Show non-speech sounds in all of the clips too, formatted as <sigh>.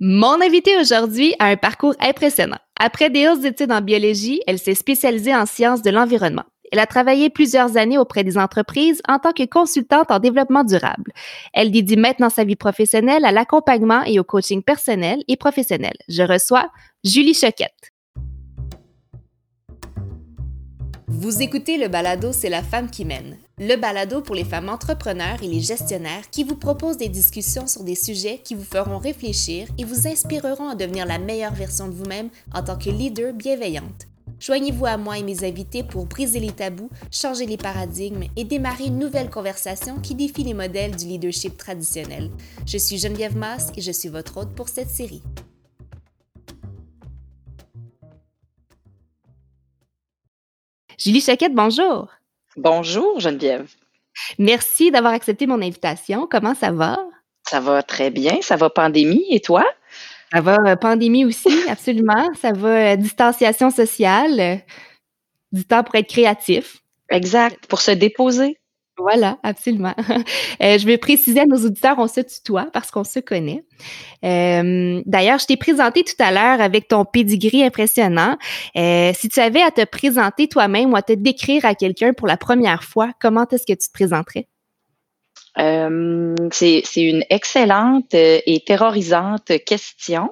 Mon invitée aujourd'hui a un parcours impressionnant. Après des hautes études en biologie, elle s'est spécialisée en sciences de l'environnement. Elle a travaillé plusieurs années auprès des entreprises en tant que consultante en développement durable. Elle dédie maintenant sa vie professionnelle à l'accompagnement et au coaching personnel et professionnel. Je reçois Julie Choquette. Vous écoutez le balado C'est la femme qui mène, le balado pour les femmes entrepreneurs et les gestionnaires qui vous propose des discussions sur des sujets qui vous feront réfléchir et vous inspireront à devenir la meilleure version de vous-même en tant que leader bienveillante. Joignez-vous à moi et mes invités pour briser les tabous, changer les paradigmes et démarrer une nouvelle conversation qui défie les modèles du leadership traditionnel. Je suis Geneviève Masse et je suis votre hôte pour cette série. Julie Chaquette, bonjour. Bonjour Geneviève. Merci d'avoir accepté mon invitation. Comment ça va? Ça va très bien. Ça va pandémie. Et toi? Ça va euh, pandémie aussi, <laughs> absolument. Ça va euh, distanciation sociale, euh, du temps pour être créatif. Exact, pour se déposer. Voilà, absolument. <laughs> Euh, je vais préciser à nos auditeurs, on se tutoie parce qu'on se connaît. Euh, D'ailleurs, je t'ai présenté tout à l'heure avec ton pedigree impressionnant. Euh, si tu avais à te présenter toi-même ou à te décrire à quelqu'un pour la première fois, comment est-ce que tu te présenterais? C'est une excellente et terrorisante question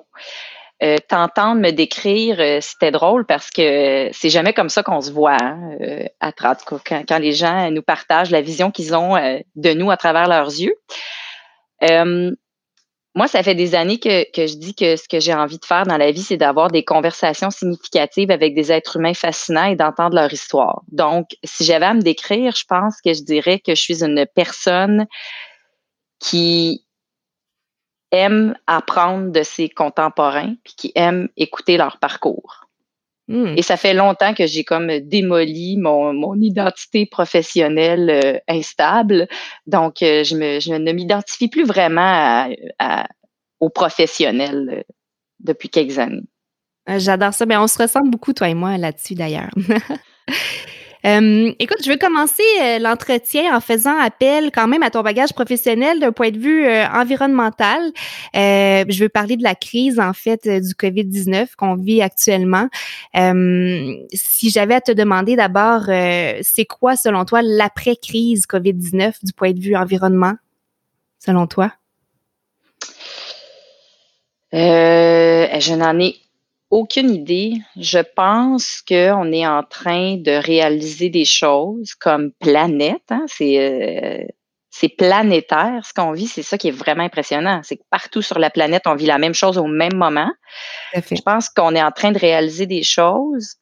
euh, t'entendre me décrire, euh, c'était drôle parce que c'est jamais comme ça qu'on se voit hein, euh, à quand, quand, les gens nous partagent la vision qu'ils ont de nous à travers leurs yeux. moi, ça fait des années que je dis que ce que j'ai envie de faire dans la vie, c'est d'avoir des conversations significatives avec des êtres humains fascinants et d'entendre leur histoire. Donc, si j'avais à me décrire, je pense que je dirais que je suis une personne qui aime apprendre de ses contemporains puis qui aime écouter leur parcours. Hmm. Et ça fait longtemps que j'ai comme démoli mon, mon identité professionnelle euh, instable. Donc, euh, je, me, je ne m'identifie plus vraiment à, aux professionnels euh, depuis quelques années. J'adore ça. Mais on se ressemble beaucoup, toi et moi, là-dessus, d'ailleurs. <laughs> Euh, écoute, je veux commencer euh, l'entretien en faisant appel quand même à ton bagage professionnel d'un point de vue euh, environnemental. je veux parler de la crise en fait du Covid-19 qu'on vit actuellement. si j'avais à te demander d'abord, c'est quoi selon toi l'après-crise Covid-19 du point de vue environnement, selon toi? je n'en ai aucune idée. Je pense qu'on est en train de réaliser des choses comme planète. Hein. C'est euh, c'est planétaire ce qu'on vit. C'est ça qui est vraiment impressionnant. C'est que partout sur la planète, on vit la même chose au même moment. Je pense qu'on est en train de réaliser des choses.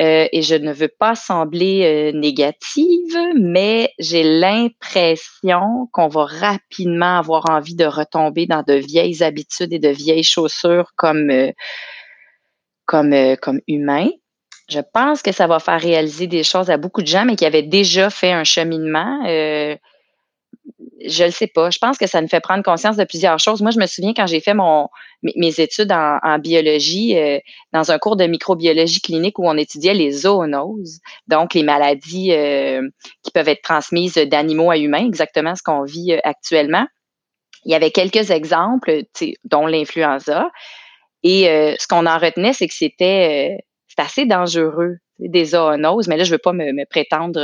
Euh, et je ne veux pas sembler euh, négative, mais j'ai l'impression qu'on va rapidement avoir envie de retomber dans de vieilles habitudes et de vieilles chaussures comme comme, euh, comme humain. Je pense que ça va faire réaliser des choses à beaucoup de gens, mais qui avaient déjà fait un cheminement. Euh, je ne sais pas. Je pense que ça nous fait prendre conscience de plusieurs choses. Moi, je me souviens quand j'ai fait mon, mes études en, biologie, euh, dans un cours de microbiologie clinique où on étudiait les zoonoses, donc les maladies qui peuvent être transmises d'animaux à humains, exactement ce qu'on vit actuellement. Il y avait quelques exemples, dont l'influenza. Et euh, ce qu'on en retenait, c'est que c'était euh, assez dangereux, des zoonoses, mais là, je veux pas me, prétendre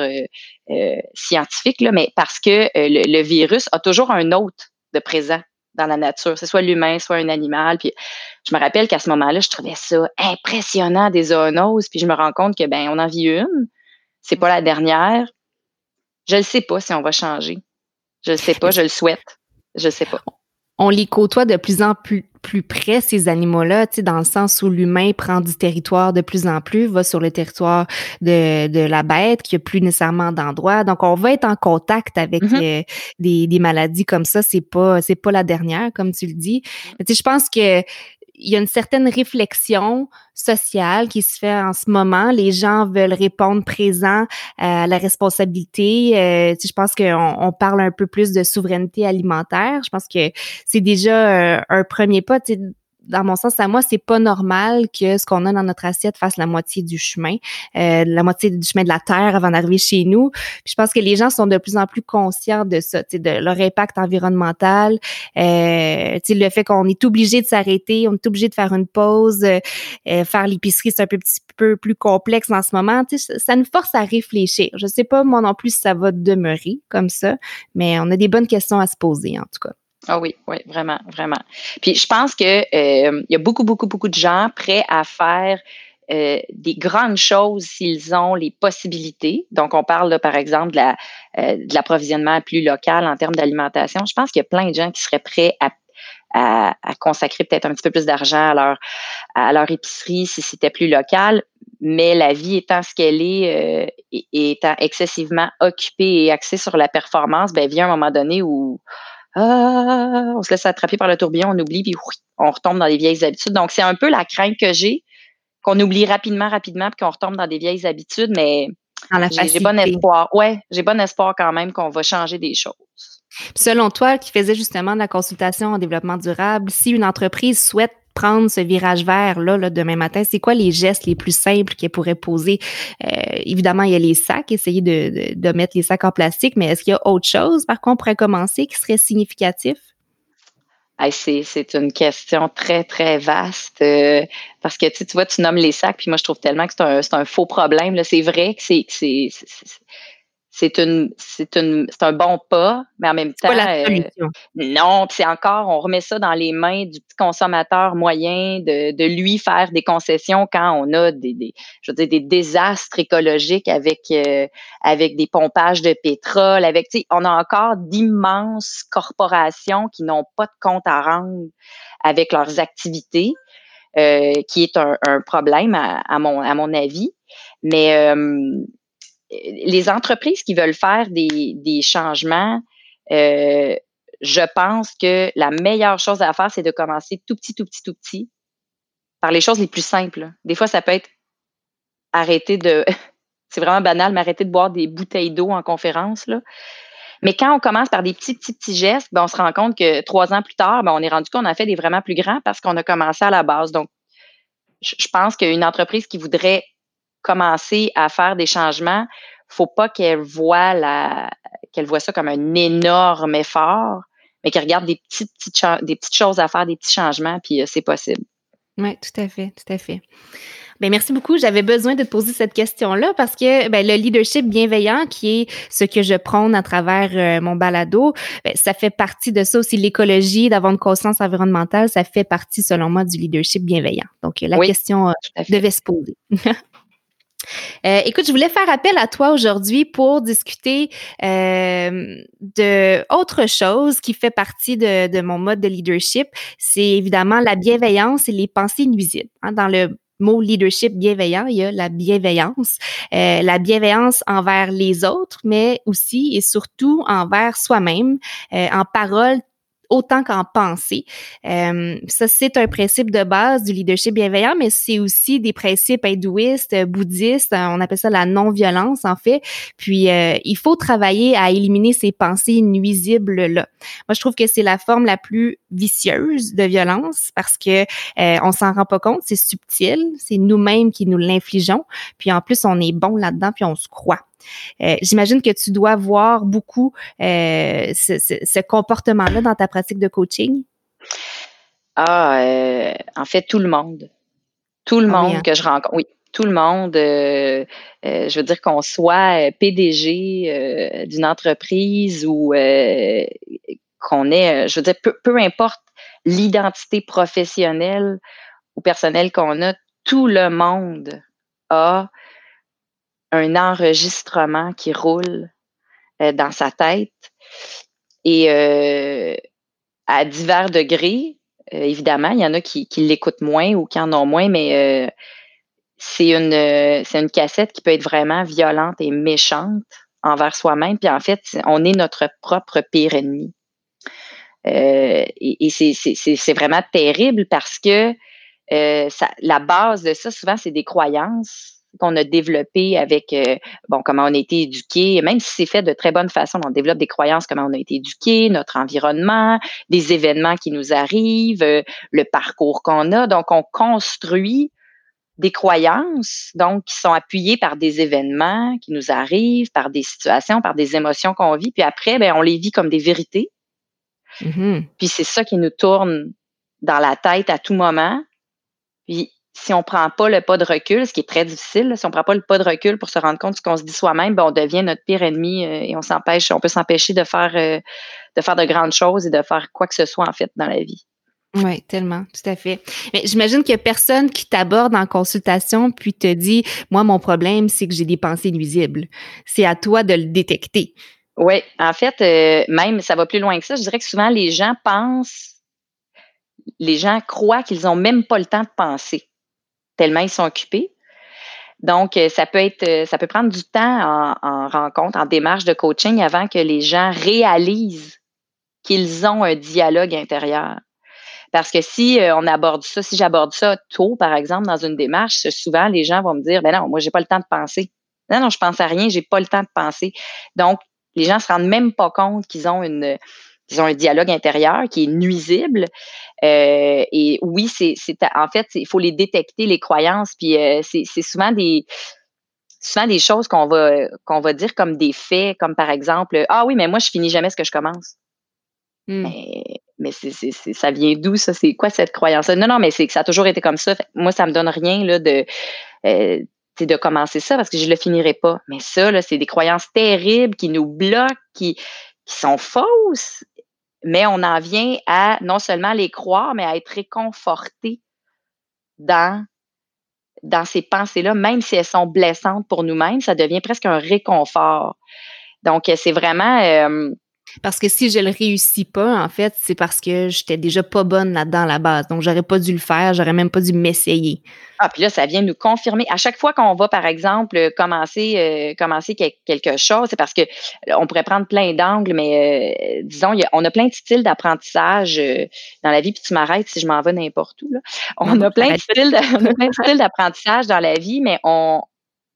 euh, scientifique, là, mais parce que le, virus a toujours un hôte de présent dans la nature, c'est soit l'humain, soit un animal. Puis je me rappelle qu'à ce moment-là, je trouvais ça impressionnant des zoonoses, puis je me rends compte que ben on en vit une, c'est pas la dernière. Je ne sais pas si on va changer. Je ne sais pas, je le souhaite. Je ne sais pas on les côtoie de plus en plus, plus près, ces animaux-là, tu sais, dans le sens où l'humain prend du territoire de plus en plus, va sur le territoire de, de la bête, qui a plus nécessairement d'endroit. Donc, on va être en contact avec mm-hmm. euh, des, des maladies comme ça. C'est pas, c'est pas la dernière, comme tu le dis. Mais, tu sais, je pense que il y a une certaine réflexion sociale qui se fait en ce moment. Les gens veulent répondre présent à la responsabilité. Euh, je pense qu'on on parle un peu plus de souveraineté alimentaire. Je pense que c'est déjà euh, un premier pas dans mon sens à moi, c'est pas normal que ce qu'on a dans notre assiette fasse la moitié du chemin, euh, la moitié du chemin de la terre avant d'arriver chez nous. je pense que les gens sont de plus en plus conscients de ça, de leur impact environnemental, euh, le fait qu'on est obligé de s'arrêter, on est obligé de faire une pause, euh, euh, faire l'épicerie, c'est un petit peu plus complexe en ce moment. Ça nous force à réfléchir. Je sais pas moi non plus si ça va demeurer comme ça, mais on a des bonnes questions à se poser en tout cas. Ah oui, oui, vraiment, vraiment. Puis je pense que euh, y a beaucoup, beaucoup, beaucoup de gens prêts à faire euh, des grandes choses s'ils ont les possibilités. Donc, on parle par exemple euh, de l'approvisionnement plus local en termes d'alimentation. Je pense qu'il y a plein de gens qui seraient prêts à, consacrer peut-être un petit peu plus d'argent à leur, épicerie si c'était plus local. Mais la vie étant ce qu'elle est, euh, étant excessivement occupée et axée sur la performance, ben vient un moment donné où ah, on se laisse attraper par le tourbillon, on oublie, puis on retombe dans des vieilles habitudes. Donc, c'est un peu la crainte que j'ai, qu'on oublie rapidement, rapidement, puis qu'on retombe dans des vieilles habitudes, mais j'ai bon espoir. Ouais, j'ai bon espoir quand même qu'on va changer des choses. Selon toi, qui faisais justement de la consultation en développement durable, si une entreprise souhaite prendre ce virage vert là, là demain matin, c'est quoi les gestes les plus simples qu'elle pourrait poser? Euh, évidemment, il y a les sacs, essayer de, de, mettre les sacs en plastique, mais est-ce qu'il y a autre chose par contre pourrait commencer qui serait significatif? c'est une question très, très vaste euh, parce que tu, vois, tu nommes les sacs, puis moi, je trouve tellement que c'est un, un, faux problème. C'est vrai que c'est c'est une c'est une c'est un bon pas, mais en même temps euh, non, c'est encore on remet ça dans les mains du petit consommateur moyen de, de lui faire des concessions quand on a des, des je veux dire des désastres écologiques avec euh, avec des pompages de pétrole, avec tu sais, on a encore d'immenses corporations qui n'ont pas de compte à rendre avec leurs activités. Euh, qui est un, un problème à, à, mon à mon avis, mais les entreprises qui veulent faire des, changements, euh, je pense que la meilleure chose à faire, c'est de commencer tout petit, tout petit, tout petit, par les choses les plus simples. Des fois, ça peut être arrêter de, <laughs> c'est vraiment banal, mais arrêter de boire des bouteilles d'eau en conférence. Mais quand on commence par des petits, petits, petits gestes, ben, on se rend compte que trois ans plus tard, ben, on est rendu qu'on a fait des vraiment plus grands parce qu'on a commencé à la base. Donc, je pense qu'une entreprise qui voudrait commencer à faire des changements, faut pas qu'elle voit la qu'elle voit ça comme un énorme effort, mais qu'elle regarde des petites, petites des petites choses à faire, des petits changements, puis euh, c'est possible. Oui, tout à fait, tout à fait. Bien, merci beaucoup. J'avais besoin de te poser cette question-là parce que ben, le leadership bienveillant, qui est ce que je prône à travers euh, mon balado, ben, ça fait partie de ça aussi. L'écologie, d'avoir une conscience environnementale, ça fait partie, selon moi, du leadership bienveillant. Donc, la question euh, devait se poser. <laughs> Euh, écoute, je voulais faire appel à toi aujourd'hui pour discuter euh, de autre chose qui fait partie de, de, mon mode de leadership. C'est évidemment la bienveillance et les pensées nuisibles. Hein. Dans le mot leadership bienveillant, il y a la bienveillance, euh, la bienveillance envers les autres, mais aussi et surtout envers soi-même, euh, en parole, autant qu'en pensée. Euh, ça, c'est un principe de base du leadership bienveillant, mais c'est aussi des principes hindouistes, bouddhistes, on appelle ça la non-violence en fait. Puis, euh, il faut travailler à éliminer ces pensées nuisibles-là. Moi, je trouve que c'est la forme la plus vicieuse de violence parce que euh, on s'en rend pas compte, c'est subtil, c'est nous-mêmes qui nous l'infligeons. Puis en plus, on est bon là-dedans, puis on se croit. Euh, j'imagine que tu dois voir beaucoup euh, ce, comportement-là dans ta pratique de coaching? Ah, euh, en fait, tout le monde. Tout le ah monde hein? que je rencontre. Oui, tout le monde. je veux dire qu'on soit PDG d'une entreprise ou qu'on ait, je veux dire, peu, peu importe l'identité professionnelle ou personnelle qu'on a, tout le monde a un enregistrement qui roule euh, dans sa tête. Et euh, à divers degrés, euh, évidemment, il y en a qui, l'écoutent moins ou qui en ont moins, mais c'est une, c'est une cassette qui peut être vraiment violente et méchante envers soi-même. Puis en fait, on est notre propre pire ennemi. et, c'est, vraiment terrible parce que la base de ça, souvent, c'est des croyances qu'on a développées avec, euh, bon, comment on a été éduqué, même si c'est fait de très bonne façon, on développe des croyances, comment on a été éduqué, notre environnement, des événements qui nous arrivent, euh, le parcours qu'on a. Donc, on construit des croyances, donc, qui sont appuyées par des événements qui nous arrivent, par des situations, par des émotions qu'on vit. Puis après, ben, on les vit comme des vérités. Mm-hmm. Puis c'est ça qui nous tourne dans la tête à tout moment. Puis si on prend pas le pas de recul, ce qui est très difficile, si on prend pas le pas de recul pour se rendre compte de ce qu'on se dit soi-même, ben on devient notre pire ennemi euh, et on s'empêche, on peut s'empêcher de faire euh, de faire de grandes choses et de faire quoi que ce soit en fait dans la vie. Oui, tellement, tout à fait. Mais j'imagine qu'il y a personne qui t'aborde en consultation puis te dit Moi, mon problème, c'est que j'ai des pensées nuisibles. C'est à toi de le détecter. Oui, en fait, euh, même ça va plus loin que ça. Je dirais que souvent les gens pensent, les gens croient qu'ils ont même pas le temps de penser, tellement ils sont occupés. Donc, euh, ça peut être, euh, ça peut prendre du temps en, en rencontre, en démarche de coaching avant que les gens réalisent qu'ils ont un dialogue intérieur. Parce que si euh, on aborde ça, si j'aborde ça tôt, par exemple, dans une démarche, souvent les gens vont me dire, ben non, moi j'ai pas le temps de penser. Non, non, je pense à rien, j'ai pas le temps de penser. Donc, les gens se rendent même pas compte qu'ils ont une qu'ils ont un dialogue intérieur qui est nuisible. Euh, et oui, c'est, c'est en fait, il faut les détecter, les croyances. Puis euh, c'est, c'est souvent des souvent des choses qu'on va qu'on va dire comme des faits, comme par exemple, ah oui, mais moi je finis jamais ce que je commence. Hmm. Mais mais ça vient d'où ça? C'est quoi cette croyance Non, non, mais c'est que ça a toujours été comme ça. moi, ça me donne rien là, de, euh, de commencer ça parce que je le finirai pas. Mais ça, là, c'est des croyances terribles qui nous bloquent, qui, qui sont fausses. Mais on en vient à non seulement les croire, mais à être réconforté dans, dans ces pensées-là, même si elles sont blessantes pour nous-mêmes, ça devient presque un réconfort. Donc, c'est vraiment euh, parce que si je le réussis pas, en fait, c'est parce que j'étais déjà pas bonne là-dedans à la base. Donc, j'aurais pas dû le faire, j'aurais même pas dû m'essayer. Ah, puis là, ça vient nous confirmer. À chaque fois qu'on va, par exemple, commencer, euh, commencer quelque chose, c'est parce que euh, on pourrait prendre plein d'angles, mais euh, disons, on a plein de styles d'apprentissage dans la vie, puis tu m'arrêtes si je m'en vais n'importe où. Là. On, a plein de styles, on a plein de styles d'apprentissage dans la vie, mais on,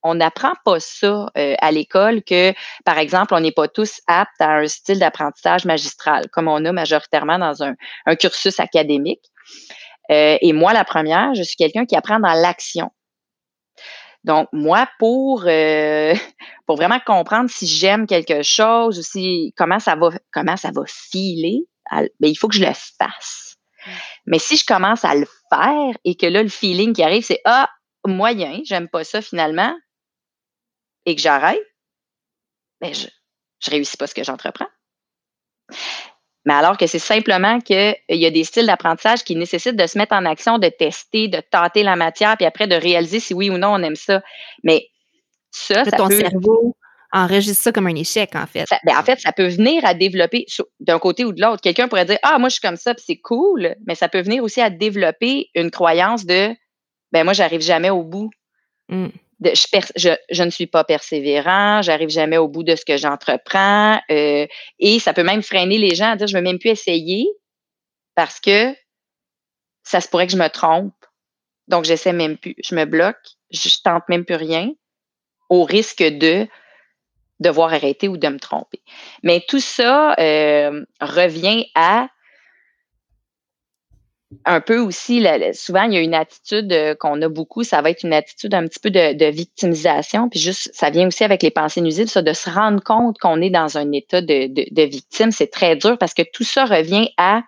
on n'apprend pas ça euh, à l'école que, par exemple, on n'est pas tous aptes à un style d'apprentissage magistral, comme on a majoritairement dans un, cursus académique. Euh, et moi, la première, je suis quelqu'un qui apprend dans l'action. Donc, moi, pour, euh, <laughs> pour vraiment comprendre si j'aime quelque chose ou si comment ça va, comment ça va filer, ben, il faut que je le fasse. Mmh. Mais si je commence à le faire et que là, le feeling qui arrive, c'est Ah, moyen, j'aime pas ça finalement, et que j'arrête, mais ben, je ne réussis pas ce que j'entreprends. Mais alors que c'est simplement qu'il y a des styles d'apprentissage qui nécessitent de se mettre en action, de tester, de tâter la matière, puis après de réaliser si oui ou non on aime ça. Mais ça, ça ton cerveau enregistre ça comme un échec, en fait. Ben, en fait, ça peut venir à développer d'un côté ou de l'autre. Quelqu'un pourrait dire Ah, moi, je suis comme ça, puis c'est cool, mais ça peut venir aussi à développer une croyance de ben moi, j'arrive jamais au bout. Je, ne suis pas persévérant, j'arrive jamais au bout de ce que j'entreprends, euh, et ça peut même freiner les gens à dire je ne veux même plus essayer parce que ça se pourrait que je me trompe. Donc j'essaie même plus, je me bloque, je, tente même plus rien au risque de devoir arrêter ou de me tromper. Mais tout ça euh, revient à un peu aussi, souvent, il y a une attitude euh, qu'on a beaucoup, ça va être une attitude un petit peu de, victimisation, puis juste, ça vient aussi avec les pensées nuisibles, ça, de se rendre compte qu'on est dans un état de, victime, c'est très dur parce que tout ça revient à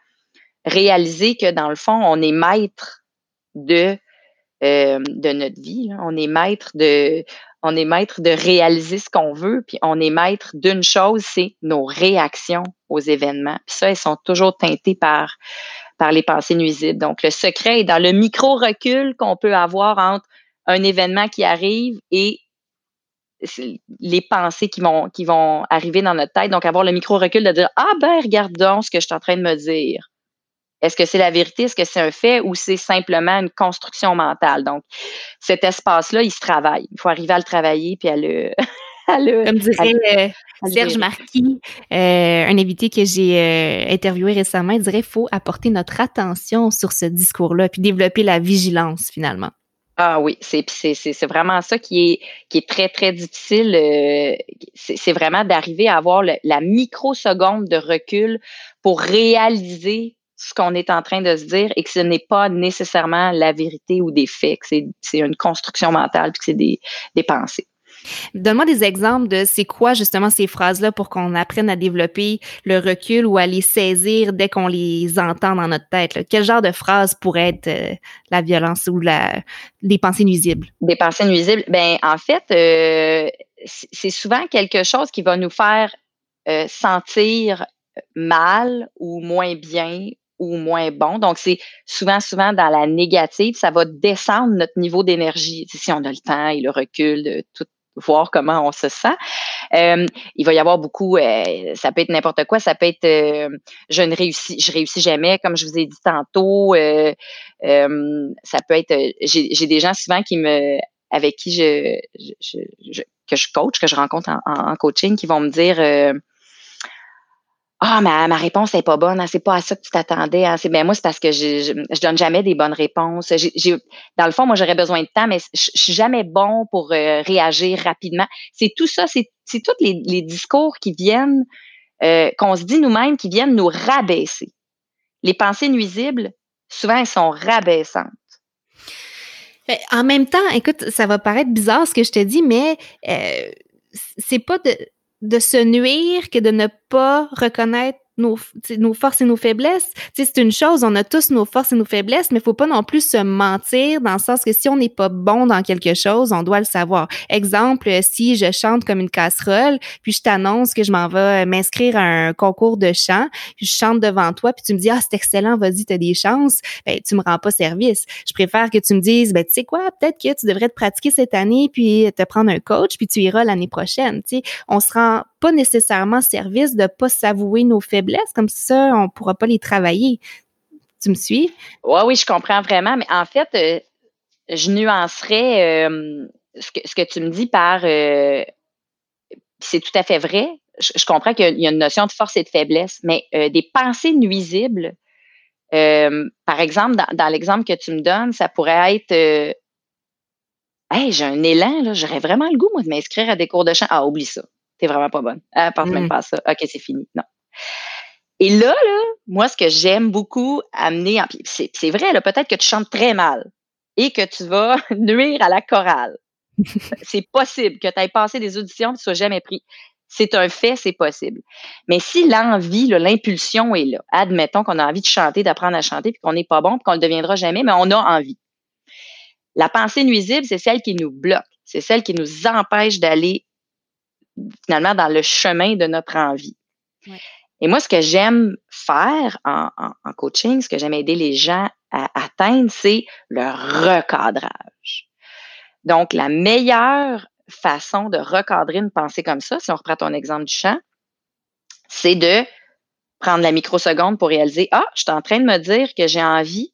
réaliser que, dans le fond, on est maître de, euh, de notre vie, on est maître de, on est maître de réaliser ce qu'on veut, puis on est maître d'une chose, c'est nos réactions aux événements. Puis ça, elles sont toujours teintées par par les pensées nuisibles. Donc, le secret est dans le micro-recul qu'on peut avoir entre un événement qui arrive et les pensées qui vont, qui vont arriver dans notre tête. Donc, avoir le micro-recul de dire Ah, ben, regardons ce que je suis en train de me dire. Est-ce que c'est la vérité? Est-ce que c'est un fait? Ou c'est simplement une construction mentale? Donc, cet espace-là, il se travaille. Il faut arriver à le travailler puis à le, <laughs> Comme dirait euh, Serge Marquis, euh, un invité que j'ai euh, interviewé récemment, il dirait qu'il faut apporter notre attention sur ce discours-là, puis développer la vigilance finalement. Ah oui, c'est c'est vraiment ça qui est qui est très très difficile. Euh, c'est vraiment d'arriver à avoir la microseconde de recul pour réaliser ce qu'on est en train de se dire et que ce n'est pas nécessairement la vérité ou des faits, que c'est une construction mentale puis que c'est des, des pensées. Donne-moi des exemples de c'est quoi justement ces phrases-là pour qu'on apprenne à développer le recul ou à les saisir dès qu'on les entend dans notre tête. Quel genre de phrase pourrait être euh, la violence ou la, des pensées nuisibles? Des pensées nuisibles. Ben en fait, euh, c'est souvent quelque chose qui va nous faire euh, sentir mal ou moins bien ou moins bon. Donc, c'est souvent, souvent dans la négative, ça va descendre notre niveau d'énergie. Si on a le temps et le recul de tout voir comment on se sent. Euh, il va y avoir beaucoup, euh, ça peut être n'importe quoi, ça peut être euh, je ne réussis, je réussis jamais, comme je vous ai dit tantôt. ça peut être, j'ai des gens souvent qui me, avec qui je, je, que je coach, que je rencontre en, en coaching, qui vont me dire ah, ma, ma réponse n'est pas bonne, hein, c'est pas à ça que tu t'attendais. Hein, ben moi, c'est parce que je, je, donne jamais des bonnes réponses. Dans le fond, moi, j'aurais besoin de temps, mais je, suis jamais bon pour euh, réagir rapidement. C'est tout ça, c'est, c'est tous les, les, discours qui viennent, euh, qu'on se dit nous-mêmes, qui viennent nous rabaisser. Les pensées nuisibles, souvent, elles sont rabaissantes. En même temps, écoute, ça va paraître bizarre ce que je te dis, mais euh, c'est pas de de se nuire que de ne pas reconnaître nos, nos forces et nos faiblesses. C'est une chose, on a tous nos forces et nos faiblesses, mais il faut pas non plus se mentir dans le sens que si on n'est pas bon dans quelque chose, on doit le savoir. Exemple, si je chante comme une casserole, puis je t'annonce que je m'en vais m'inscrire à un concours de chant, puis je chante devant toi, puis tu me dis, ah, c'est excellent, vas-y, tu as des chances, ben, tu me rends pas service. Je préfère que tu me dises, ben, tu sais quoi, peut-être que tu devrais te pratiquer cette année, puis te prendre un coach, puis tu iras l'année prochaine. sais On se rend pas nécessairement service de pas s'avouer nos faiblesses, comme ça, on pourra pas les travailler. Tu me suis? Oui, oui, je comprends vraiment, mais en fait, euh, je nuancerais euh, ce, que, ce, que, tu me dis par euh, c'est tout à fait vrai. Je, comprends qu'il y a une notion de force et de faiblesse, mais des pensées nuisibles, par exemple, dans, l'exemple que tu me donnes, ça pourrait être Hey, j'ai un élan, j'aurais vraiment le goût, moi, de m'inscrire à des cours de chant. Ah, oublie ça t'es vraiment pas bonne. Elle pense même mm. pas à ça. OK, c'est fini. Non. Et là, là, moi, ce que j'aime beaucoup amener, c'est vrai, là, peut-être que tu chantes très mal et que tu vas <laughs> nuire à la chorale. <laughs> c'est possible que tu aies passé des auditions et que tu sois jamais pris. C'est un fait, c'est possible. Mais si l'envie, l'impulsion est là, admettons qu'on a envie de chanter, d'apprendre à chanter, puis qu'on n'est pas bon, puis qu'on ne le deviendra jamais, mais on a envie. La pensée nuisible, c'est celle qui nous bloque, c'est celle qui nous empêche d'aller finalement dans le chemin de notre envie. Et moi, ce que j'aime faire en, coaching, ce que j'aime aider les gens à atteindre, c'est le recadrage. Donc, la meilleure façon de recadrer une pensée comme ça, si on reprend ton exemple du chant, c'est de prendre la microseconde pour réaliser, ah, je suis en train de me dire que j'ai envie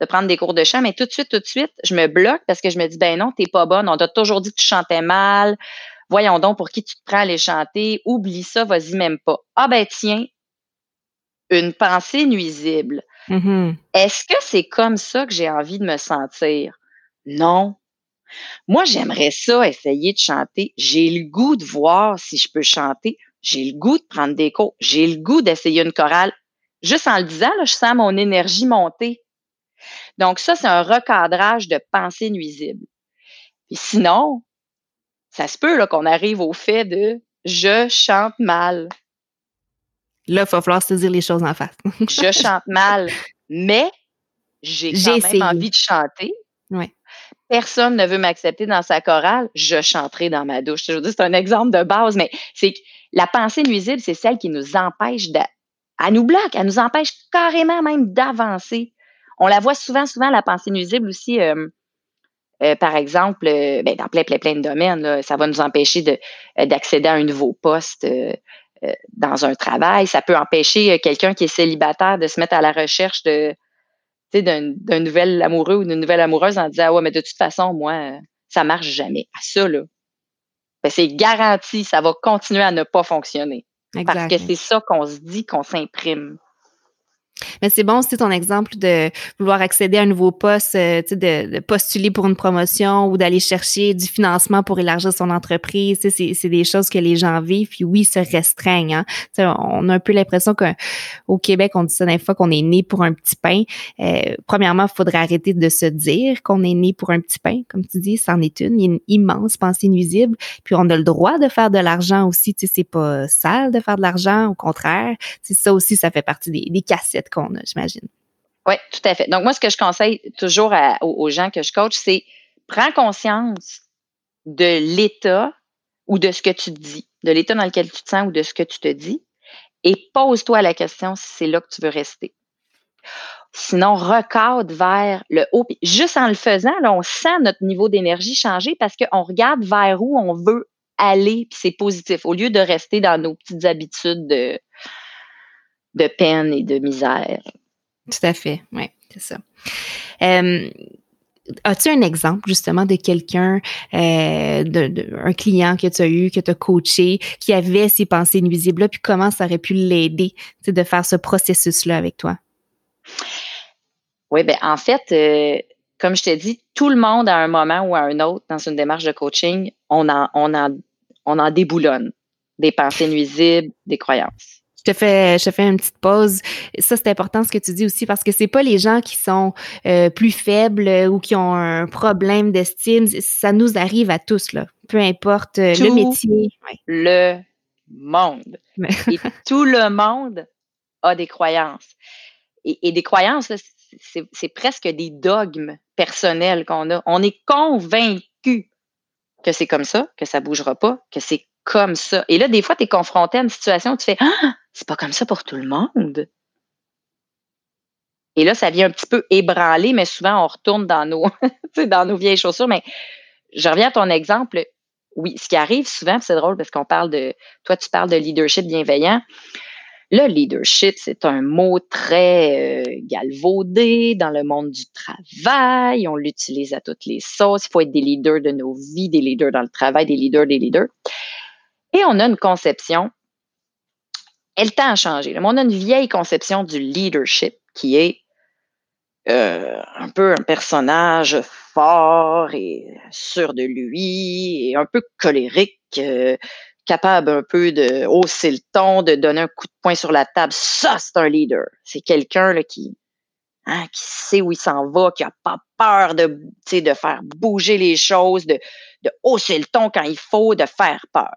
de prendre des cours de chant, mais tout de suite, tout de suite, je me bloque parce que je me dis, ben non, t'es pas bonne, on t'a toujours dit que tu chantais mal, Voyons donc pour qui tu te prends à les chanter. Oublie ça, vas-y même pas. Ah ben tiens, une pensée nuisible. Mm-hmm. Est-ce que c'est comme ça que j'ai envie de me sentir? Non. Moi, j'aimerais ça, essayer de chanter. J'ai le goût de voir si je peux chanter. J'ai le goût de prendre des cours. J'ai le goût d'essayer une chorale. Juste en le disant, là, je sens mon énergie monter. Donc, ça, c'est un recadrage de pensée nuisible. Et sinon, ça se peut qu'on arrive au fait de je chante mal. Là, il va falloir se dire les choses en face. <laughs> je chante mal, mais j'ai quand même envie de chanter. Ouais. Personne ne veut m'accepter dans sa chorale, je chanterai dans ma douche. Je veux dire, c'est un exemple de base, mais c'est que la pensée nuisible, c'est celle qui nous empêche de. Elle nous bloque, elle nous empêche carrément même d'avancer. On la voit souvent, souvent, la pensée nuisible aussi. Euh, euh, par exemple, euh, ben, dans plein, plein, plein de domaines, ça va nous empêcher euh, d'accéder à un nouveau poste dans un travail. Ça peut empêcher quelqu'un qui est célibataire de se mettre à la recherche de d'un nouvel amoureux ou d'une nouvelle amoureuse en disant ah ouais mais de toute façon moi ça marche jamais à ça là ben, c'est garanti ça va continuer à ne pas fonctionner. Parce que c'est ça qu'on se dit qu'on s'imprime Mais c'est bon, c'est ton exemple de vouloir accéder à un nouveau poste, euh, de, de, postuler pour une promotion ou d'aller chercher du financement pour élargir son entreprise. C'est des choses que les gens vivent, puis oui, se restreignent. Hein. On a un peu l'impression qu'au Québec, on dit ça des fois qu'on est né pour un petit pain. Euh, premièrement, il faudrait arrêter de se dire qu'on est né pour un petit pain, comme tu dis, c'en est une, une immense pensée nuisible. Puis on a le droit de faire de l'argent aussi. C'est pas sale de faire de l'argent, au contraire. Ça aussi, ça fait partie des, des cassettes qu'on a, j'imagine. Oui, tout à fait. Donc, moi, ce que je conseille toujours aux, gens que je coach, c'est prends conscience de l'état ou de ce que tu dis, de l'état dans lequel tu te sens ou de ce que tu te dis, et pose-toi la question si c'est là que tu veux rester. Sinon, recadre vers le haut. juste en le faisant, on sent notre niveau d'énergie changer parce qu'on regarde vers où on veut aller, puis c'est positif, au lieu de rester dans nos petites habitudes de, de peine et de misère. Tout à fait, oui, c'est ça. Euh, as-tu un exemple justement de quelqu'un, euh, de, un client que tu as eu, que tu as coaché, qui avait ces pensées nuisibles-là, puis comment ça aurait pu l'aider de faire ce processus-là avec toi? Oui, ben en fait, euh, comme je t'ai dit, tout le monde à un moment ou à un autre dans une démarche de coaching, on en, on en, on en déboulonne des pensées nuisibles, des croyances. Je te fais, je te fais une petite pause. Ça, c'est important ce que tu dis aussi parce que c'est pas les gens qui sont euh, plus faibles ou qui ont un problème d'estime. Ça nous arrive à tous, là. Peu importe euh, le métier. Le monde. et <laughs> tout le monde a des croyances. Et, des croyances, c'est presque des dogmes personnels qu'on a. On est convaincu que c'est comme ça, que ça bougera pas, que c'est comme ça. Et là, des fois, tu es confronté à une situation où tu fais Ah, c'est pas comme ça pour tout le monde. Et là, ça vient un petit peu ébranler, mais souvent, on retourne dans nos, <laughs> dans nos vieilles chaussures. Mais je reviens à ton exemple. Oui, ce qui arrive souvent, c'est drôle parce qu'on parle de, toi, tu parles de leadership bienveillant. Le leadership, c'est un mot très euh, galvaudé dans le monde du travail. On l'utilise à toutes les sauces. Il faut être des leaders de nos vies, des leaders dans le travail, des leaders, des leaders. Et on a une conception, elle tend à changer. On a une vieille conception du leadership qui est euh, un peu un personnage fort et sûr de lui et un peu colérique, euh, capable un peu de hausser le ton, de donner un coup de poing sur la table. Ça, c'est un leader. C'est quelqu'un qui, hein, qui sait où il s'en va, qui n'a pas peur de, de faire bouger les choses, de hausser le ton quand il faut, de faire peur.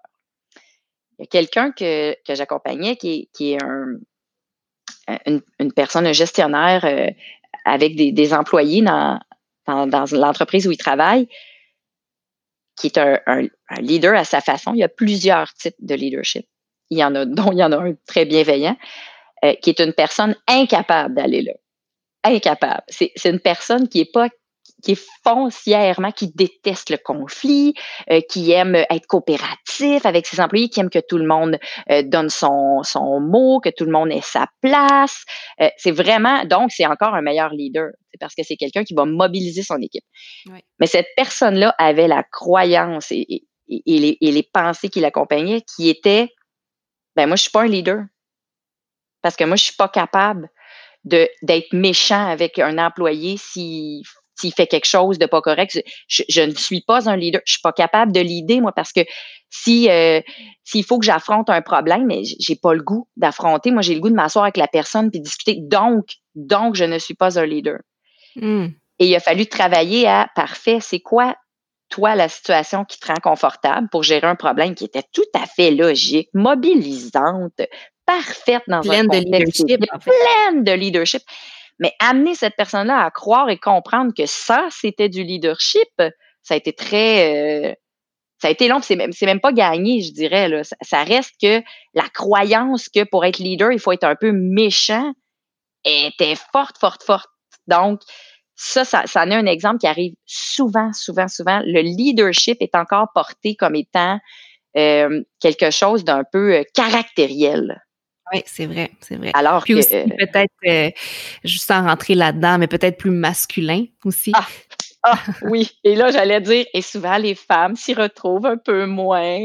Quelqu'un que, que j'accompagnais qui, qui, est une, personne, un gestionnaire euh, avec des, employés dans, dans, l'entreprise où il travaille, qui est un, leader à sa façon. Il y a plusieurs types de leadership. Il y en a, <laughs> dont il y en a un très bienveillant, euh, qui est une personne incapable d'aller là. Incapable. C'est une personne qui n'est pas qui est foncièrement, qui déteste le conflit, euh, qui aime être coopératif avec ses employés, qui aime que tout le monde euh, donne son, son mot, que tout le monde ait sa place. Euh, c'est vraiment, donc, c'est encore un meilleur leader, parce que c'est quelqu'un qui va mobiliser son équipe. Mais cette personne-là avait la croyance et, et, et, les, et les, pensées qui l'accompagnaient qui étaient, ben moi, je suis pas un leader. Parce que moi, je suis pas capable de d'être méchant avec un employé s'il s'il fait quelque chose de pas correct. Je, ne suis pas un leader. Je suis pas capable de l'aider, moi, parce que si euh, s'il faut que j'affronte un problème, mais j'ai pas le goût d'affronter. Moi, j'ai le goût de m'asseoir avec la personne puis discuter. Donc, donc, je ne suis pas un leader. Hmm. Et il a fallu travailler à parfait. C'est quoi toi la situation qui te rend confortable pour gérer un problème qui était tout à fait logique, mobilisante, parfaite dans pleine un contexte de leadership, pleine de leadership. Mais amener cette personne-là à croire et comprendre que ça, c'était du leadership, ça a été très... Euh, ça a été long, c'est même, même pas gagné, je dirais. Là. Ça, reste que la croyance que pour être leader, il faut être un peu méchant était forte, forte, forte. Donc, ça, ça, ça en est un exemple qui arrive souvent, souvent, souvent. Le leadership est encore porté comme étant euh, quelque chose d'un peu euh, caractériel. Oui, c'est vrai, c'est vrai. Alors Puis aussi, peut-être, euh, juste sans rentrer là-dedans, mais peut-être plus masculin aussi. Ah, ah, oui, et là, j'allais dire, et souvent, les femmes s'y retrouvent un peu moins,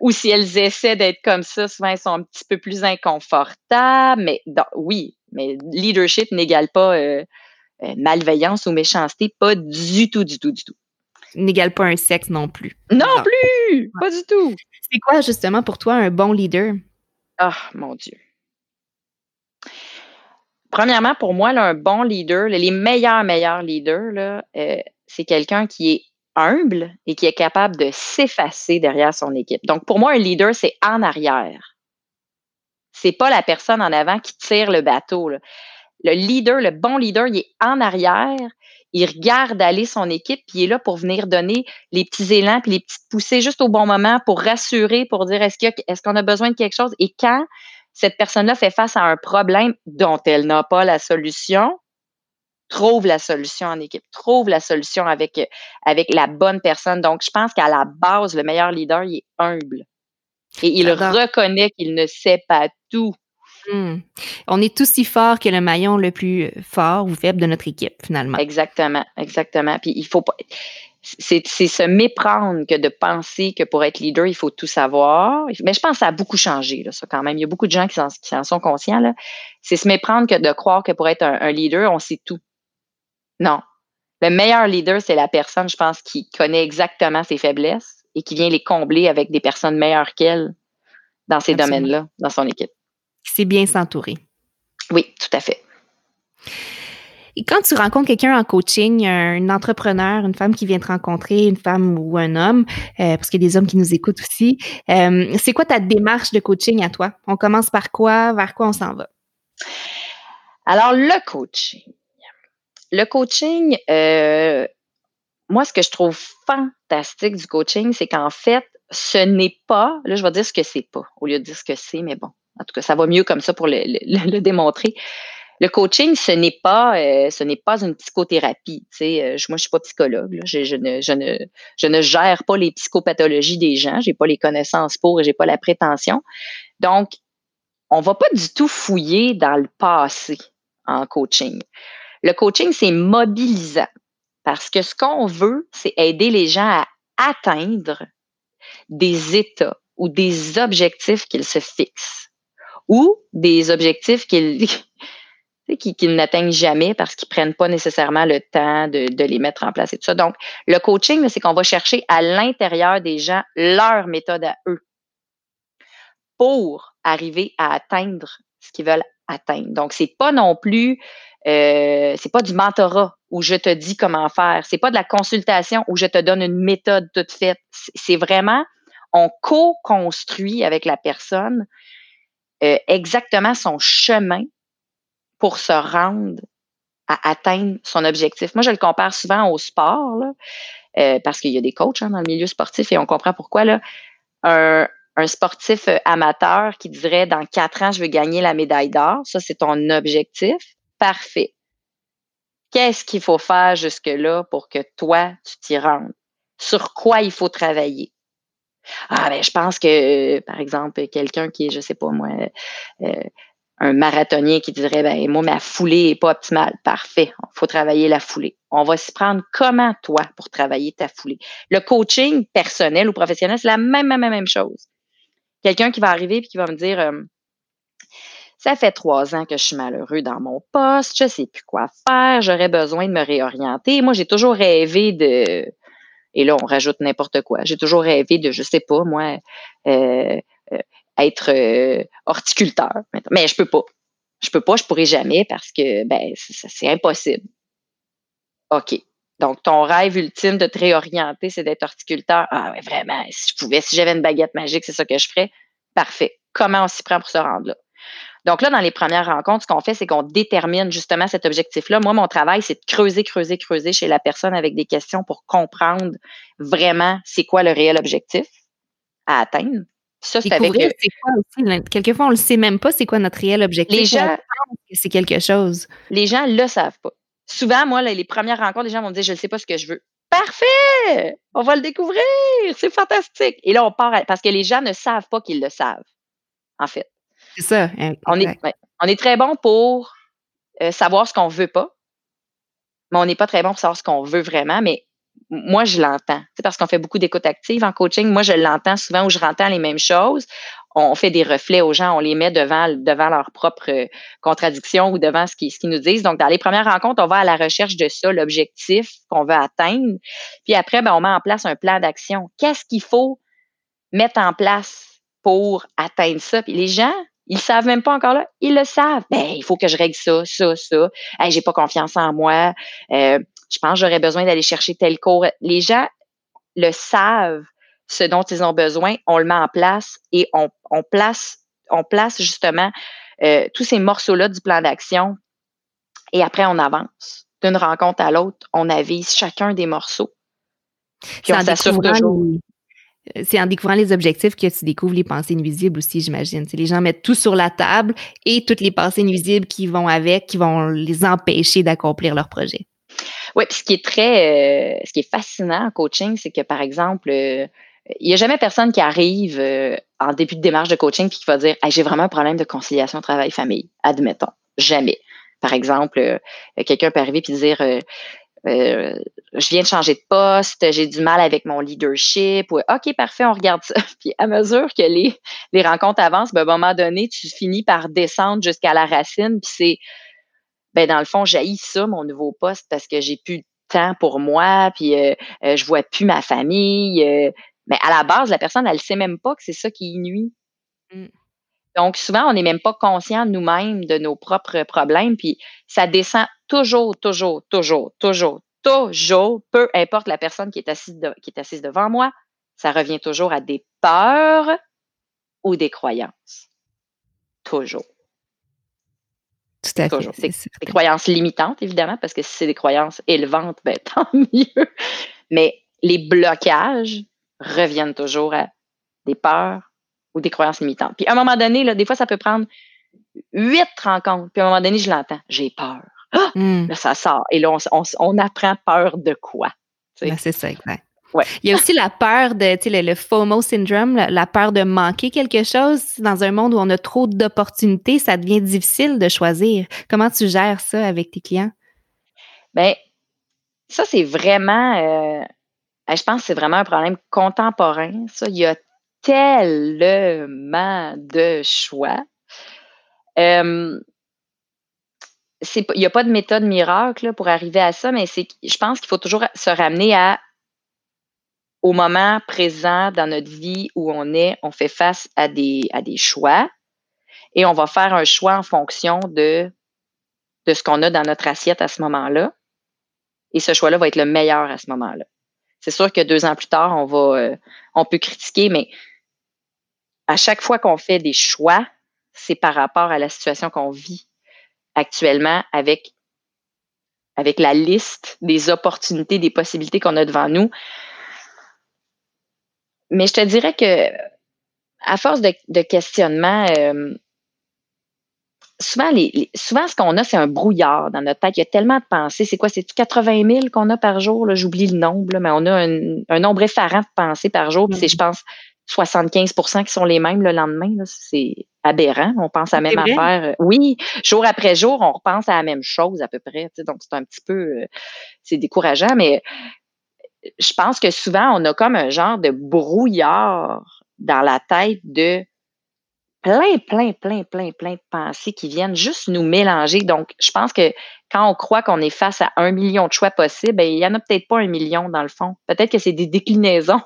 ou si elles essaient d'être comme ça, souvent, elles sont un petit peu plus inconfortables, mais oui, Mais leadership n'égale pas euh, euh, malveillance ou méchanceté, pas du tout, du tout, du tout. N'égale pas un sexe non plus. Non plus! Pas du tout. C'est quoi justement pour toi un bon leader? Ah, mon Dieu. Premièrement, pour moi, un bon leader, les meilleurs, meilleurs leaders, euh, c'est quelqu'un qui est humble et qui est capable de s'effacer derrière son équipe. Donc, pour moi, un leader, c'est en arrière. C'est pas la personne en avant qui tire le bateau. Le leader, le bon leader, il est en arrière. Il regarde aller son équipe, puis il est là pour venir donner les petits élans puis les petites poussées juste au bon moment pour rassurer, pour dire est-ce qu'on a, a besoin de quelque chose? Et quand cette personne-là fait face à un problème dont elle n'a pas la solution, trouve la solution en équipe, trouve la solution avec, avec la bonne personne. Donc, je pense qu'à la base, le meilleur leader, il est humble. Et il reconnaît qu'il ne sait pas tout. Hmm. On est aussi fort que le maillon le plus fort ou faible de notre équipe, finalement. Exactement, exactement. Puis il faut pas c'est se méprendre que de penser que pour être leader, il faut tout savoir. Mais je pense que ça a beaucoup changé, là, ça, quand même. Il y a beaucoup de gens qui en, sont conscients. C'est se méprendre que de croire que pour être un, leader, on sait tout. Non. Le meilleur leader, c'est la personne, je pense, qui connaît exactement ses faiblesses et qui vient les combler avec des personnes meilleures qu'elle dans ces domaines-là, dans son équipe. C'est bien s'entourer. Oui, tout à fait. Et quand tu rencontres quelqu'un en coaching, un entrepreneur, une femme qui vient te rencontrer, une femme ou un homme, euh, parce qu'il y a des hommes qui nous écoutent aussi, euh, c'est quoi ta démarche de coaching à toi? On commence par quoi? Vers quoi on s'en va? Alors, le coaching. Le coaching, euh, moi, ce que je trouve fantastique du coaching, c'est qu'en fait, ce n'est pas, là, je vais dire ce que c'est pas, au lieu de dire ce que c'est, mais bon, en tout cas, ça va mieux comme ça pour le démontrer. Le coaching, ce n'est pas, euh, ce n'est pas une psychothérapie. Tu sais, euh, moi, je suis pas psychologue. Je, ne, je, ne, je ne gère pas les psychopathologies des gens. J'ai pas les connaissances pour et j'ai pas la prétention. Donc, on va pas du tout fouiller dans le passé en coaching. Le coaching, c'est mobilisant parce que ce qu'on veut, c'est aider les gens à atteindre des états ou des objectifs qu'ils se fixent ou des objectifs <laughs> qu'ils n'atteignent jamais parce qu'ils prennent pas nécessairement le temps de, de, les mettre en place et tout ça. Donc, le coaching, c'est qu'on va chercher à l'intérieur des gens leur méthode à eux pour arriver à atteindre ce qu'ils veulent atteindre. Donc, c'est pas non plus, euh, c'est pas du mentorat où je te dis comment faire. C'est pas de la consultation où je te donne une méthode toute faite. C'est vraiment, on co-construit avec la personne euh, exactement son chemin pour se rendre à atteindre son objectif. Moi, je le compare souvent au sport, euh, parce qu'il y a des coachs hein, dans le milieu sportif et on comprend pourquoi. Là, un, sportif euh, amateur qui dirait dans quatre ans, je veux gagner la médaille d'or, ça, c'est ton objectif. Parfait. Qu'est-ce qu'il faut faire jusque-là pour que toi, tu t'y rendes? Sur quoi il faut travailler? Ah, ben, je pense que, par exemple, quelqu'un qui est, je sais pas moi, euh, un marathonien qui dirait ben moi ma foulée est pas optimale. Parfait, il faut travailler la foulée. On va s'y prendre comment toi pour travailler ta foulée? Le coaching personnel ou professionnel, c'est la même même même chose. Quelqu'un qui va arriver et qui va me dire euh, ça fait trois ans que je suis malheureux dans mon poste, je sais plus quoi faire, j'aurais besoin de me réorienter. Moi, j'ai toujours rêvé de et là, on rajoute n'importe quoi. J'ai toujours rêvé de, je sais pas, moi, euh, euh être euh, horticulteur. Mais je peux pas. Je peux pas, je pourrais jamais parce que ben c'est impossible. OK. Donc, ton rêve ultime de te réorienter, c'est d'être horticulteur? Ah ouais, vraiment, si je pouvais, si j'avais une baguette magique, c'est ça que je ferais. Parfait. Comment on s'y prend pour se rendre là? Donc là, dans les premières rencontres, ce qu'on fait, c'est qu'on détermine justement cet objectif-là. Moi, mon travail, c'est de creuser, creuser, creuser chez la personne avec des questions pour comprendre vraiment c'est quoi le réel objectif à atteindre. Ça, c'est avec. Quoi aussi, quelquefois, on le sait même pas, c'est quoi notre réel objectif. Les gens. C'est quelque chose. Les gens le savent pas. Souvent, moi, les premières rencontres, les gens vont me dire Je ne sais pas ce que je veux. Parfait! On va le découvrir! C'est fantastique! Et là, on part parce que les gens ne savent pas qu'ils le savent, en fait. C'est ça. Hein, on est, on est très bon pour euh, savoir ce qu'on veut pas, mais on n'est pas très bon pour savoir ce qu'on veut vraiment. Mais moi, je l'entends. C'est parce qu'on fait beaucoup d'écoute active en coaching. Moi, je l'entends souvent où je rentends les mêmes choses. on fait des reflets aux gens, on les met devant, devant leurs propres contradictions ou devant ce qu'ils ce nous disent. Donc, dans les premières rencontres, on va à la recherche de ça, l'objectif qu'on veut atteindre. Puis après, ben, on met en place un plan d'action. Qu'est-ce qu'il faut mettre en place pour atteindre ça? Puis les gens, ils savent même pas encore là. Ils le savent. Ben, il faut que je règle ça, ça, ça. Hey, j'ai pas confiance en moi. Euh, je pense que j'aurais besoin d'aller chercher tel cours. Les gens le savent, ce dont ils ont besoin. On le met en place et on, on place, on place justement euh, tous ces morceaux-là du plan d'action. Et après, on avance d'une rencontre à l'autre. On avise chacun des morceaux. Puis on s'assure toujours. Euh, c'est en découvrant les objectifs que tu découvres les pensées nuisibles aussi, j'imagine. Les gens mettent tout sur la table et toutes les pensées nuisibles qui vont avec, qui vont les empêcher d'accomplir leur projet. Oui, puis ce qui est très, euh, ce qui est fascinant en coaching, c'est que par exemple, euh, il n'y a jamais personne qui arrive en début de démarche de coaching puis qui va dire j'ai vraiment un problème de conciliation travail-famille. Admettons. Jamais. Par exemple, quelqu'un peut arriver puis dire euh, je viens de changer de poste, j'ai du mal avec mon leadership. OK, parfait, on regarde ça. <laughs> Puis à mesure que les, les rencontres avancent, ben, à un moment donné, tu finis par descendre jusqu'à la racine. Puis c'est, ben, dans le fond, j'haïs ça, mon nouveau poste, parce que j'ai plus de temps pour moi, puis euh, euh, je vois plus ma famille. mais à la base, la personne, elle ne sait même pas que c'est ça qui nuit. Mm. Donc, souvent, on n'est même pas conscient nous-mêmes de nos propres problèmes, puis ça descend toujours, toujours, toujours, toujours, toujours, peu importe la personne qui est assise, qui est assise devant moi, ça revient toujours à des peurs ou des croyances. Toujours. Tout à fait. C'est des croyances limitantes, évidemment, parce que si c'est des croyances élevantes, ben, <laughs> tant mieux. Mais les blocages reviennent toujours à des peurs ou des croyances limitantes. Puis à un moment donné, là, des fois, ça peut prendre huit rencontres. Puis à un moment donné, je l'entends. J'ai peur. Ah! Hmm. Là, ça sort. Et là, on, apprend peur de quoi? Ben, c'est ça, exact. Ouais. Il y a aussi la peur de, tu sais, le, FOMO syndrome, la, peur de manquer quelque chose. Dans un monde où on a trop d'opportunités, ça devient difficile de choisir. Comment tu gères ça avec tes clients? Bien, ça, c'est vraiment, euh, je pense que c'est vraiment un problème contemporain. Ça, il y a tellement de choix. Il n'y a pas de méthode miracle pour arriver à ça, mais je pense qu'il faut toujours se ramener à au moment présent dans notre vie où on est, on fait face à des, à des choix et on va faire un choix en fonction de, de ce qu'on a dans notre assiette à ce moment-là. Et ce choix-là va être le meilleur à ce moment-là. C'est sûr que deux ans plus tard, on va, euh, on peut critiquer, mais à chaque fois qu'on fait des choix, c'est par rapport à la situation qu'on vit actuellement avec, la liste des opportunités, des possibilités qu'on a devant nous. Mais je te dirais que à force de, de questionnement, euh, souvent, les, souvent, ce qu'on a, c'est un brouillard dans notre tête. Il y a tellement de pensées. C'est quoi? C'est 80 000 qu'on a par jour? J'oublie le nombre, mais on a un, un, nombre effarant de pensées par jour. c'est, je pense, 75% qui sont les mêmes le lendemain. C'est aberrant. On pense à la même affaire. Oui, jour après jour, on repense à la même chose à peu près. Donc, c'est un petit peu, euh, c'est décourageant, mais je pense que souvent, on a comme un genre de brouillard dans la tête de plein, plein, plein, plein, plein de pensées qui viennent juste nous mélanger. Donc, je pense que quand on croit qu'on est face à un million de choix possibles, ben, il n'y en a peut-être pas un million dans le fond. Peut-être que c'est des déclinaisons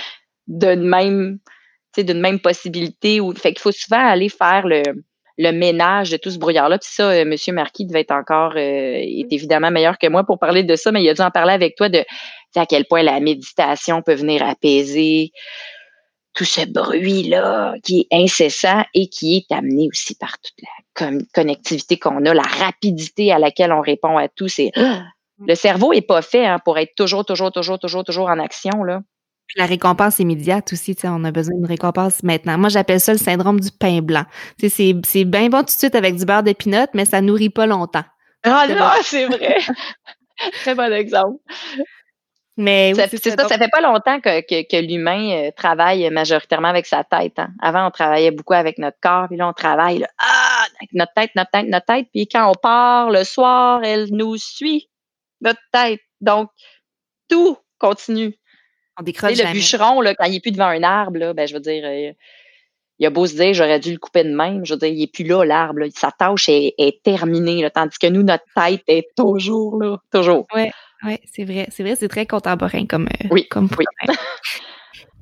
<laughs> d'une même, d'une même possibilité. Ou, fait qu'il faut souvent aller faire le, le ménage de tout ce brouillard-là. Puis ça, euh, M. Marquis devait être encore, euh, est évidemment meilleur que moi pour parler de ça, mais il a dû en parler avec toi de à quel point la méditation peut venir apaiser tout ce bruit-là qui est incessant et qui est amené aussi par toute la connectivité qu'on a, la rapidité à laquelle on répond à tout. C'est le cerveau est pas fait hein, pour être toujours, toujours, toujours, toujours, toujours en action là la récompense immédiate aussi, on a besoin d'une récompense maintenant. Moi, j'appelle ça le syndrome du pain blanc. C'est bien bon tout de suite avec du beurre de pinot, mais ça nourrit pas longtemps. Ah non, c'est vrai. <laughs> Très bon exemple. Mais oui, c'est ça, ça, fait pas longtemps que, que, l'humain euh, travaille majoritairement avec sa tête. Hein. Avant, on travaillait beaucoup avec notre corps, puis là, on travaille ah, avec notre tête, notre tête, notre tête. Puis quand on part le soir, elle nous suit, notre tête. Donc, tout continue. On décroche Le bûcheron, là, quand il n'est plus devant un arbre, là, ben, je veux dire, euh, il a beau se dire, j'aurais dû le couper de même. Je veux dire, il n'est plus là, l'arbre. Sa tâche est, terminée, tandis que nous, notre tête est toujours là. Toujours. Oui, c'est vrai. C'est vrai, c'est très contemporain comme, euh, oui, comme oui.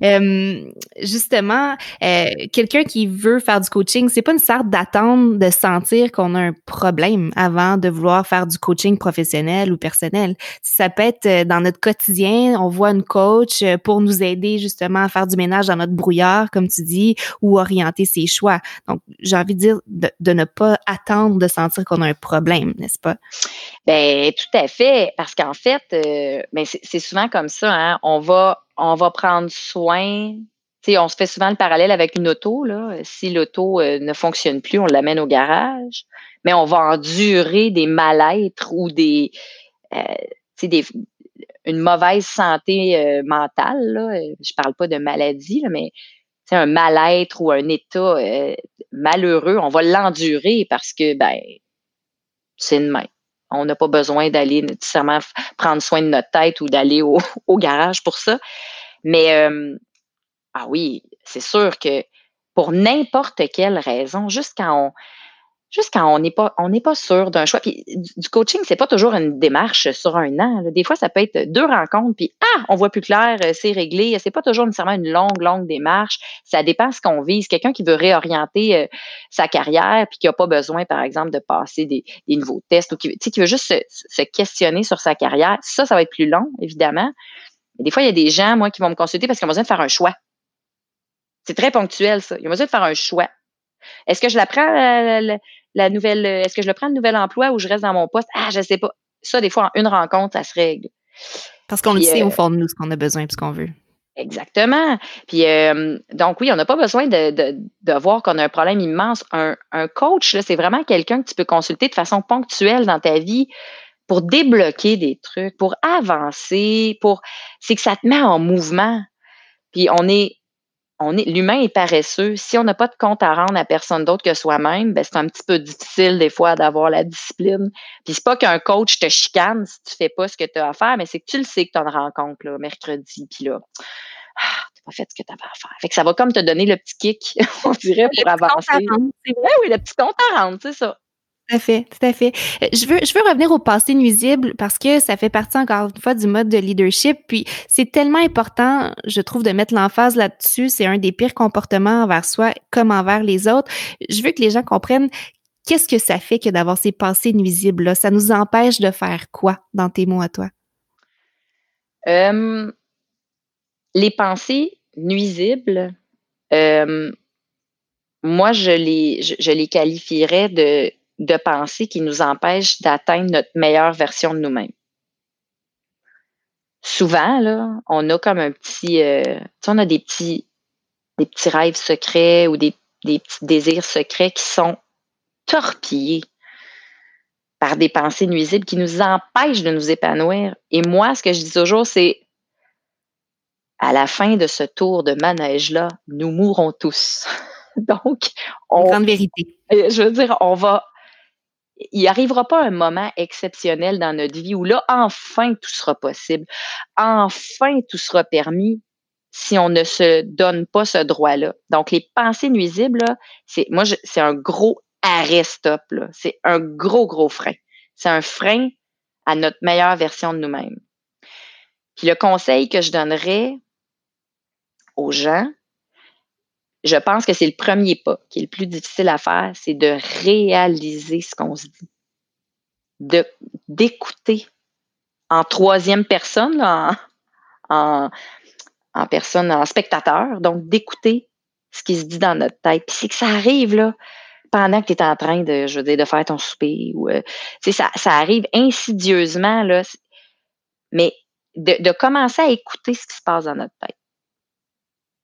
Euh, justement, euh, quelqu'un qui veut faire du coaching, c'est pas une sorte d'attendre de sentir qu'on a un problème avant de vouloir faire du coaching professionnel ou personnel. Ça peut être euh, dans notre quotidien, on voit une coach pour nous aider justement à faire du ménage dans notre brouillard, comme tu dis, ou orienter ses choix. Donc, j'ai envie de dire de, ne pas attendre de sentir qu'on a un problème, n'est-ce pas? Ben tout à fait, parce qu'en fait, ben, c'est souvent comme ça. Hein? On va on va prendre soin. on se fait souvent le parallèle avec une auto. Là. Si l'auto euh, ne fonctionne plus, on l'amène au garage. Mais on va endurer des mal-être ou des, euh, des une mauvaise santé euh, mentale. Là. Je parle pas de maladie, là, mais un mal-être ou un état malheureux, on va l'endurer parce que ben c'est une main. On n'a pas besoin d'aller nécessairement prendre soin de notre tête ou d'aller <laughs> au, garage pour ça. Mais euh, ah oui, c'est sûr que pour n'importe quelle raison, juste quand on, juste quand on n'est pas, pas sûr d'un choix. Puis du coaching, c'est pas toujours une démarche sur un an. Des fois, ça peut être deux rencontres, puis ah, on voit plus clair, euh, c'est réglé. C'est pas toujours nécessairement une longue, longue démarche. Ça dépend ce qu'on vise. Quelqu'un qui veut réorienter euh, sa carrière, puis qui a pas besoin, par exemple, de passer des, nouveaux tests, ou qui, veut juste se, questionner sur sa carrière, ça, ça va être plus long, évidemment. des fois, il y a des gens, moi, qui vont me consulter parce qu'ils ont besoin de faire un choix. C'est très ponctuel, ça. Ils ont besoin de faire un choix. Est-ce que je la prends, la, nouvelle, est-ce que je le prends le nouvel emploi ou je reste dans mon poste? Ah, je sais pas. Ça, des fois, en une rencontre, ça se règle. Parce qu'on le sait au euh, fond de nous ce qu'on a besoin et ce qu'on veut. Exactement. Puis euh, donc oui, on n'a pas besoin de, de, voir qu'on a un problème immense. Un, un coach, c'est vraiment quelqu'un que tu peux consulter de façon ponctuelle dans ta vie pour débloquer des trucs, pour avancer, pour c'est que ça te met en mouvement. Puis on est l'humain est paresseux. Si on n'a pas de compte à rendre à personne d'autre que soi-même, ben c'est un petit peu difficile des fois d'avoir la discipline. Puis c'est pas qu'un coach te chicane si tu fais pas ce que tu as à faire, mais c'est que tu le sais que tu as une rencontre là, mercredi, puis là, ah, t'as pas fait ce que tu avais à faire. Fait que ça va comme te donner le petit kick, <laughs> on dirait, pour avancer. C'est vrai, oui, le petit compte à rendre, c'est ça. Tout à fait, tout à fait. Euh, je veux, je veux revenir au passé nuisible parce que ça fait partie encore une fois du mode de leadership. Puis c'est tellement important, je trouve, de mettre l'emphase là-dessus. C'est un des pires comportements envers soi comme envers les autres. Je veux que les gens comprennent qu'est-ce que ça fait que d'avoir ces pensées nuisibles-là. Ça nous empêche de faire quoi dans tes mots à toi? Les pensées nuisibles, moi, je les, je les qualifierais de de pensée qui nous empêche d'atteindre notre meilleure version de nous-mêmes. Souvent, là, on a comme un petit, euh, tu sais, on a des petits, des petits rêves secrets ou des, des petits désirs secrets qui sont torpillés par des pensées nuisibles qui nous empêchent de nous épanouir. Et moi, ce que je dis toujours, c'est à la fin de ce tour de manège-là, nous mourrons tous. <laughs> Donc, on, grande vérité. Je veux dire, on va il n'arrivera pas un moment exceptionnel dans notre vie où là, enfin, tout sera possible. Enfin, tout sera permis si on ne se donne pas ce droit-là. Donc, les pensées nuisibles, c'est, moi, c'est un gros arrêt-stop, C'est un gros, gros frein. C'est un frein à notre meilleure version de nous-mêmes. Puis le conseil que je donnerais aux gens, je pense que c'est le premier pas qui est le plus difficile à faire, c'est de réaliser ce qu'on se dit. D'écouter en troisième personne, en, en, personne, en spectateur, donc d'écouter ce qui se dit dans notre tête. Puis c'est que ça arrive là, pendant que tu es en train de, je veux dire, de faire ton souper. Ou, euh, ça, ça arrive insidieusement, là, mais de, de commencer à écouter ce qui se passe dans notre tête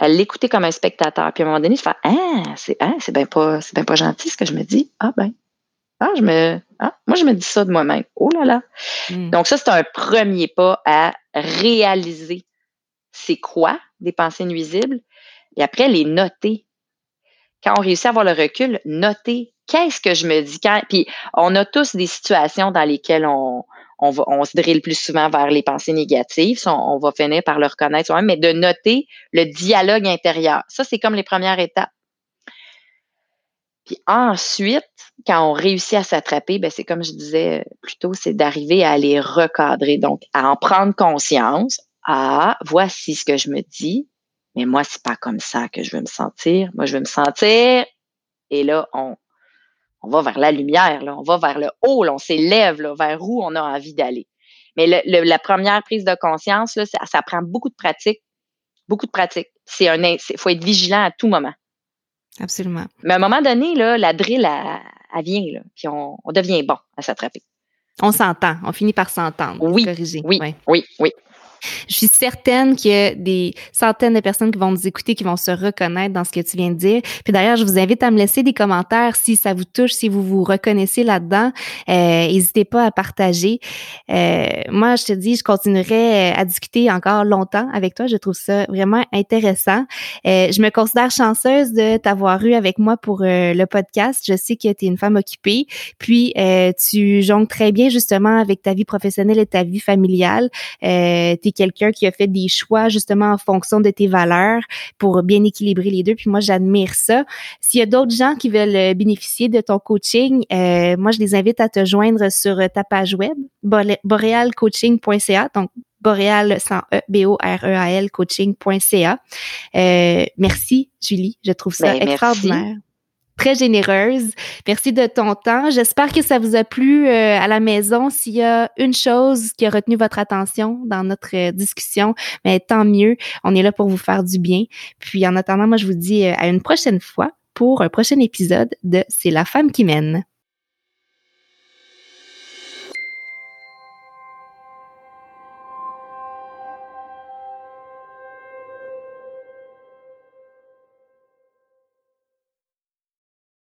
à l'écouter comme un spectateur. Puis à un moment donné, je fais Ah, c'est ah, c'est bien pas, c'est bien pas gentil ce que je me dis. Ah ben. Ah, je me. Ah, moi, je me dis ça de moi-même. Oh là là. Hmm. Donc, ça, c'est un premier pas à réaliser c'est quoi des pensées nuisibles. Et après, les noter. Quand on réussit à avoir le recul, noter qu'est-ce que je me dis. Quand, puis on a tous des situations dans lesquelles on, on, va, on se drille plus souvent vers les pensées négatives. On, va finir par le reconnaître soi-même, mais de noter le dialogue intérieur. Ça, c'est comme les premières étapes. Puis ensuite, quand on réussit à s'attraper, ben c'est comme je disais plus tôt, c'est d'arriver à les recadrer. Donc, à en prendre conscience. Ah, voici ce que je me dis. Mais moi, c'est pas comme ça que je veux me sentir. Moi, je veux me sentir. Et là, on, on va vers la lumière, là. on va vers le haut, là. on s'élève là, vers où on a envie d'aller. Mais le, la première prise de conscience, là, ça, ça, prend beaucoup de pratique. Beaucoup de pratique. C'est un, faut être vigilant à tout moment. Absolument. Mais à un moment donné, là, la drill, elle, vient, là, puis on, on devient bon à s'attraper. On s'entend, on finit par s'entendre. Oui, oui, oui, oui. Je suis certaine qu'il y a des centaines de personnes qui vont nous écouter, qui vont se reconnaître dans ce que tu viens de dire. Puis d'ailleurs, je vous invite à me laisser des commentaires si ça vous touche, si vous vous reconnaissez là-dedans. Euh, n'hésitez pas à partager. Euh, moi, je te dis, je continuerai à discuter encore longtemps avec toi. Je trouve ça vraiment intéressant. Euh, je me considère chanceuse de t'avoir eu avec moi pour le podcast. Je sais que tu es une femme occupée. Puis, tu jongles très bien justement avec ta vie professionnelle et ta vie familiale. Euh, quelqu'un qui a fait des choix justement en fonction de tes valeurs pour bien équilibrer les deux. Puis moi, j'admire ça. S'il y a d'autres gens qui veulent euh, bénéficier de ton coaching, euh, moi, je les invite à te joindre sur euh, ta page web, borealcoaching.ca. Donc, boréal sans E, B-O-R-E-A-L coaching.ca. merci, Julie. Je trouve ça ben, extraordinaire très généreuse. Merci de ton temps. J'espère que ça vous a plu euh, à la maison. S'il y a une chose qui a retenu votre attention dans notre euh, discussion, mais tant mieux. On est là pour vous faire du bien. Puis en attendant, moi, je vous dis euh, à une prochaine fois pour un prochain épisode de C'est la femme qui mène.